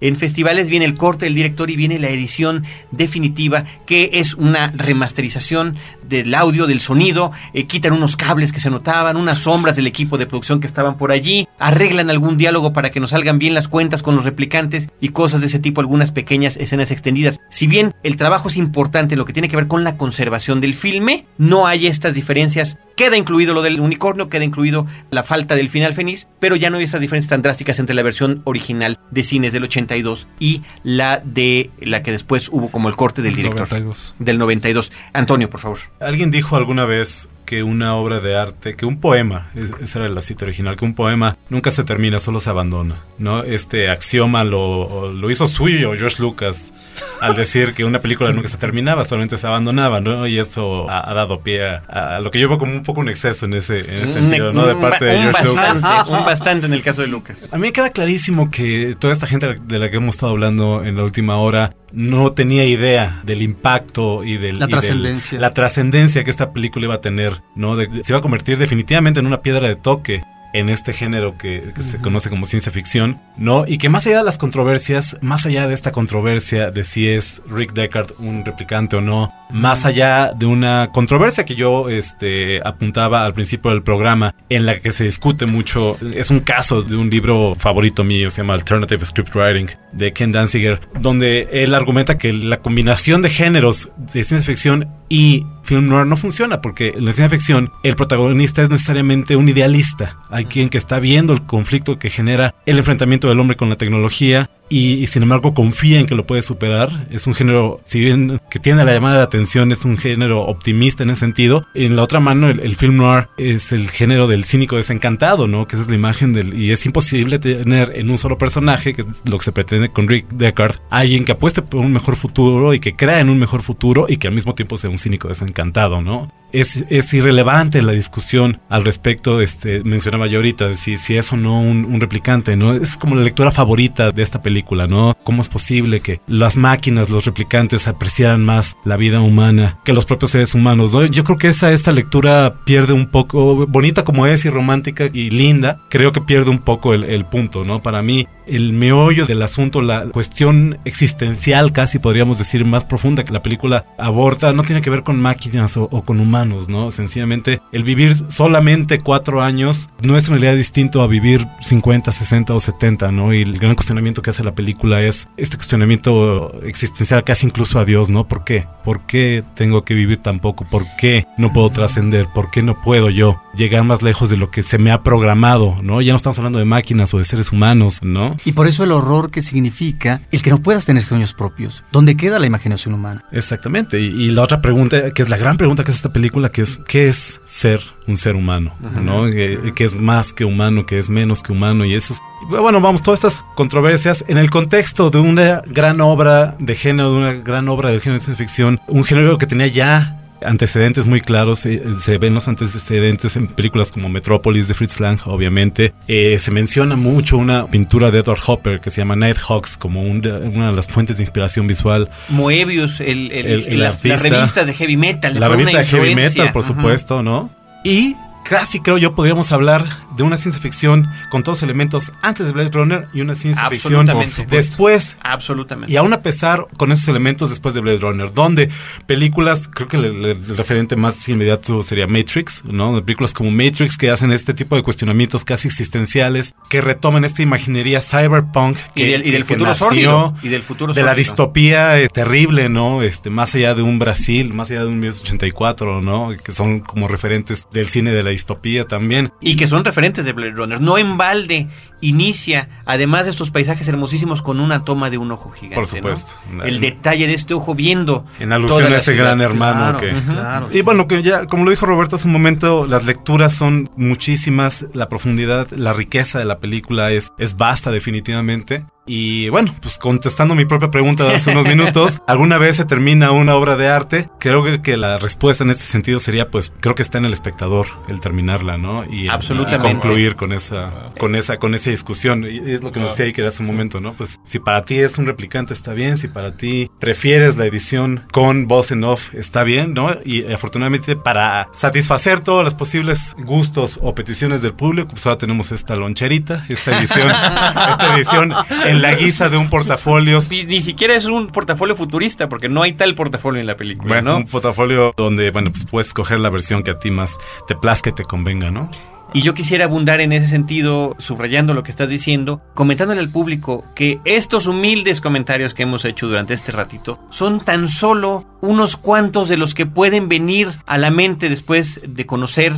en festivales. Viene el corte del director y viene la edición definitiva que es una remasterización del audio, del sonido. eh, quitan unos cables que se notaban, unas sombras del equipo de producción que estaban por allí. Arreglan algún diálogo para que nos salgan bien las cuentas con los replicantes y cosas de ese tipo, algunas pequeñas escenas extendidas. Si bien el trabajo es importante lo que tiene que ver con la conservación del filme, no hay estas diferencias. Queda incluido lo del unicornio, queda incluido la falta del final feliz, pero ya no hay estas diferencias tan drásticas entre la versión original de cines del 82 y la de la que después hubo como el corte del director. 92. Del 92. Antonio, por favor. Alguien dijo alguna vez que una obra de arte, que un poema, es- esa era la cita original, que un poema nunca se termina, solo se abandona, ¿no? Este axioma lo, lo hizo suyo George Lucas al decir que una película nunca se terminaba, solamente se abandonaba, ¿no? Y eso ha, ha dado pie a, a lo que yo veo como un poco un exceso en ese, en ese sentido, ¿no? De parte de George Lucas. bastante, un bastante en el caso de Lucas. A mí me queda clarísimo que toda esta gente de la que hemos estado hablando en la última hora no tenía idea del impacto y del La trascendencia. la trascendencia que esta película iba a tener, ¿no? De- se iba a convertir definitivamente en una piedra de toque en este género que, que se conoce como ciencia ficción, ¿no? Y que más allá de las controversias, más allá de esta controversia de si es Rick Deckard un replicante o no, más allá de una controversia que yo este, apuntaba al principio del programa, en la que se discute mucho, es un caso de un libro favorito mío, se llama Alternative Script Writing, de Ken Danziger, donde él argumenta que la combinación de géneros de ciencia ficción y film noir no funciona porque en la ciencia ficción el protagonista es necesariamente un idealista. Hay quien que está viendo el conflicto que genera el enfrentamiento del hombre con la tecnología y, sin embargo confía en que lo puede superar. Es un género, si bien que tiene la llamada de atención, es un género optimista en ese sentido. En la otra mano, el, el film noir es el género del cínico desencantado, ¿no? Que esa es la imagen del... Y es imposible tener en un solo personaje, que es lo que se pretende con Rick Deckard, alguien que apueste por un mejor futuro y que crea en un mejor futuro y que al mismo tiempo sea un cínico desencantado, ¿no? Es, es irrelevante la discusión al respecto, este, mencionaba yo ahorita, si, si es o no un, replicante, ¿no? Es como la lectura favorita de esta película, ¿no? ¿Cómo es posible que las máquinas, los replicantes apreciaran más la vida humana que los propios seres humanos, ¿no? Yo creo que esa, esta lectura pierde un poco, bonita como es y romántica y linda, creo que pierde un poco el, el punto, ¿no? Para mí, el meollo del asunto, la cuestión existencial casi podríamos decir más profunda que la película aborda, no tiene que ver con máquinas o con humanos, ¿no? Sencillamente, el vivir solamente cuatro años no es en realidad distinto a vivir 50, 60 o 70, ¿no? Y el gran cuestionamiento que hace la película es este cuestionamiento existencial casi incluso a Dios, ¿no? ¿Por qué? ¿Por qué tengo que vivir tan poco? ¿Por qué no puedo trascender? ¿Por qué no puedo yo llegar más lejos de lo que se me ha programado, ¿no? Ya no estamos hablando de máquinas o de seres humanos, ¿no? Y por eso el horror que significa el que no puedas tener sueños propios. ¿Dónde queda la imaginación humana? Exactamente. Y, y la otra pregunta, que es la gran pregunta que es esta película, que es ¿qué es ser un ser humano? ¿No? Que, que es más que humano, que es menos que humano. Y eso es, bueno, vamos, todas estas controversias en el contexto de una gran obra de género, de una gran obra del género de ciencia ficción, un género que tenía ya antecedentes muy claros, se, se ven los antecedentes en películas como Metrópolis de Fritz Lang, obviamente. Eh, se menciona mucho una pintura de Edward Hopper que se llama Nighthawks como un una de las fuentes de inspiración visual Moebius, el, el- El- el las, artista. las revistas de heavy metal. la revista de heavy metal, por Ajá. supuesto, ¿no? Y casi creo yo podríamos hablar de una ciencia ficción con todos los elementos antes de Blade Runner y una ciencia ficción después. Absolutamente. Y aún a pesar con esos elementos después de Blade Runner, donde películas, creo que el, el- el referente más inmediato sería Matrix, ¿no? Películas como Matrix que hacen este tipo de cuestionamientos casi existenciales, que retoman esta imaginería cyberpunk Y del- y del que futuro nació sórdido, y del futuro de la distopía eh, terrible, ¿no? Este, más allá de un Brasil, más allá de un 1984, ¿no? Que son como referentes del cine de la distopía también. Y que son referentes de Blade Runner. No en balde inicia, además de estos paisajes hermosísimos, con una toma de un ojo gigante. Por ¿no? supuesto. El detalle de este ojo viendo. En alusión toda a ese ciudad. gran hermano Claro, que... ujú. claro. Y bueno, que ya, como lo dijo Roberto hace un momento, las lecturas son muchísimas, la profundidad, la riqueza de la película es, es vasta definitivamente. Y bueno, pues contestando mi propia pregunta de hace unos minutos, ¿alguna vez se termina una obra de arte? Creo que, que la respuesta en este sentido sería, pues, creo que está en el espectador el terminarla, ¿no? Y, Absolutamente. y concluir con esa, con esa, con esa discusión. Y es lo que nos decía Iker hace un momento, ¿no? Pues, si para ti es un replicante, está bien. Si para ti prefieres la edición con voz en off, está bien, ¿no? Y afortunadamente para satisfacer todos los posibles gustos o peticiones del público, pues ahora tenemos esta loncherita, esta edición, esta edición en la guisa de un portafolio Ni, ni siquiera es un portafolio futurista, porque no hay tal portafolio en la película, bueno, ¿no? un portafolio donde, bueno, pues puedes escoger la versión que a ti más te plazca y te convenga, ¿no? Y yo quisiera abundar en ese sentido, subrayando lo que estás diciendo, comentándole al público que estos humildes comentarios que hemos hecho durante este ratito son tan solo unos cuantos de los que pueden venir a la mente después de conocer,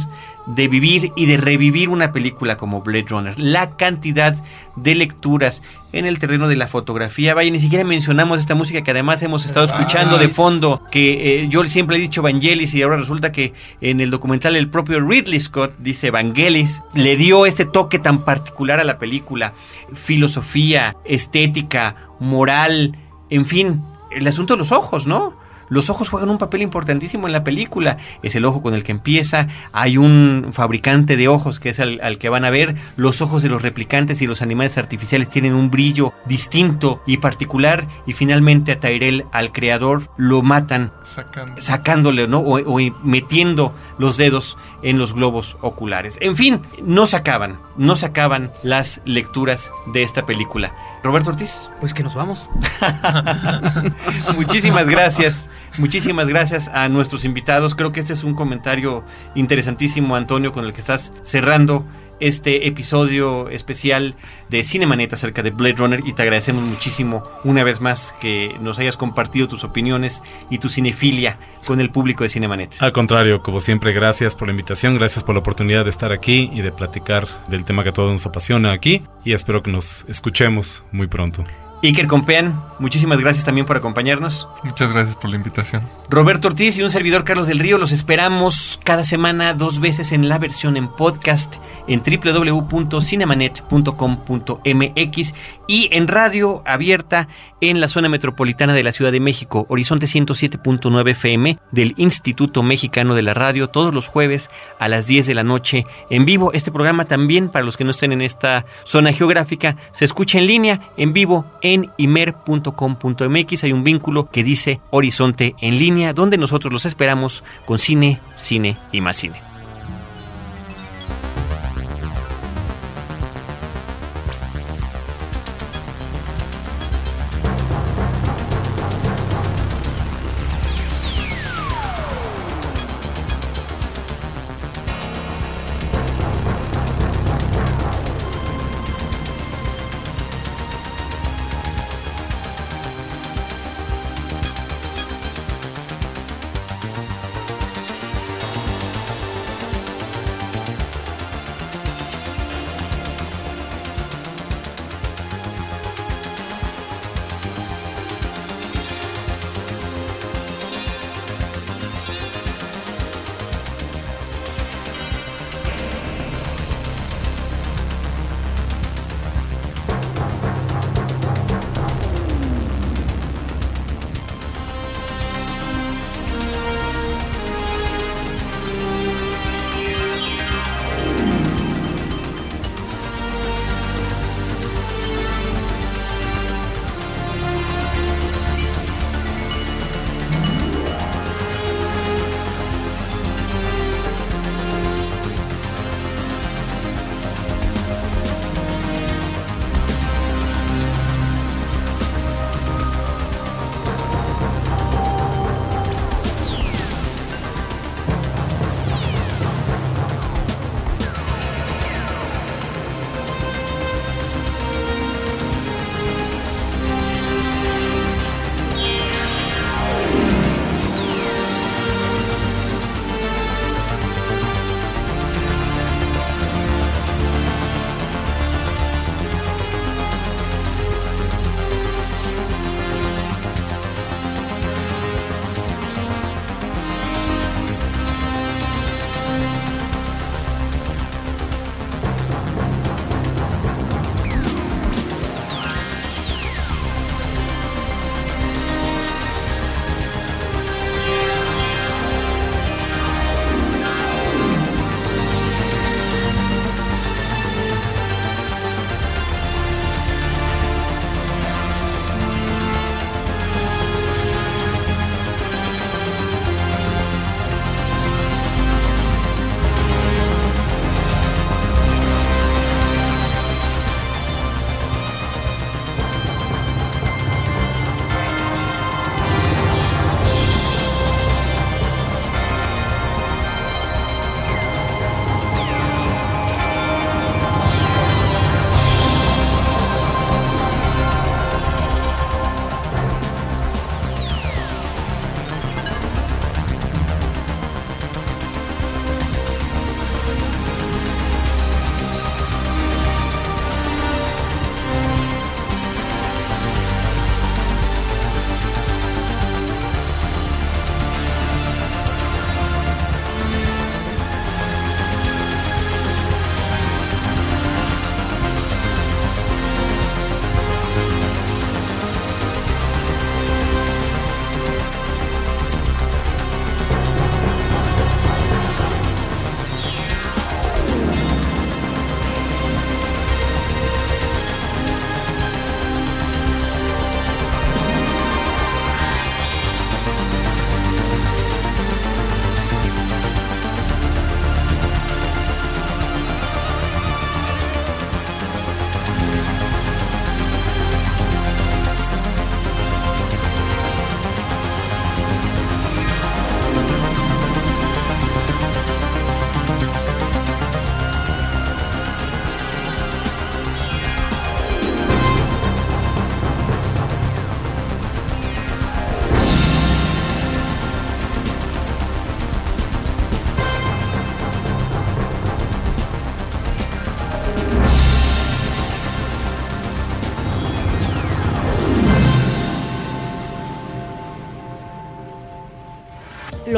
de vivir y de revivir una película como Blade Runner. La cantidad de lecturas en el terreno de la fotografía. Vaya, ni siquiera mencionamos esta música que además hemos estado escuchando de fondo, que eh, yo siempre he dicho Vangelis y ahora resulta que en el documental el propio Ridley Scott dice Vangelis, le dio este toque tan particular a la película, filosofía, estética, moral, en fin, el asunto de los ojos, ¿no? Los ojos juegan un papel importantísimo en la película. Es el ojo con el que empieza. Hay un fabricante de ojos que es al, al que van a ver. Los ojos de los replicantes y los animales artificiales tienen un brillo distinto y particular. Y finalmente a Tyrell, al creador, lo matan sacándole, ¿no? O, o metiendo los dedos en los globos oculares. En fin, no se acaban, no se acaban las lecturas de esta película. Roberto Ortiz. Pues que nos vamos. Muchísimas gracias, muchísimas gracias a nuestros invitados. Creo que este es un comentario interesantísimo, Antonio, con el que estás cerrando este episodio especial de Cinemanet acerca de Blade Runner y te agradecemos muchísimo una vez más que nos hayas compartido tus opiniones y tu cinefilia con el público de Cinemanet. Al contrario, como siempre, gracias por la invitación, gracias por la oportunidad de estar aquí y de platicar del tema que a todos nos apasiona aquí y espero que nos escuchemos muy pronto. Iker Compean, muchísimas gracias también por acompañarnos. Muchas gracias por la invitación. Roberto Ortiz y un servidor Carlos del Río los esperamos cada semana dos veces en la versión en podcast en www.cinemanet.com.mx y en radio abierta en la zona metropolitana de la Ciudad de México, Horizonte 107.9 FM del Instituto Mexicano de la Radio, todos los jueves a las 10 de la noche en vivo. Este programa también, para los que no estén en esta zona geográfica, se escucha en línea, en vivo, en imer.com.mx. Hay un vínculo que dice Horizonte en línea, donde nosotros los esperamos con cine, cine y más cine.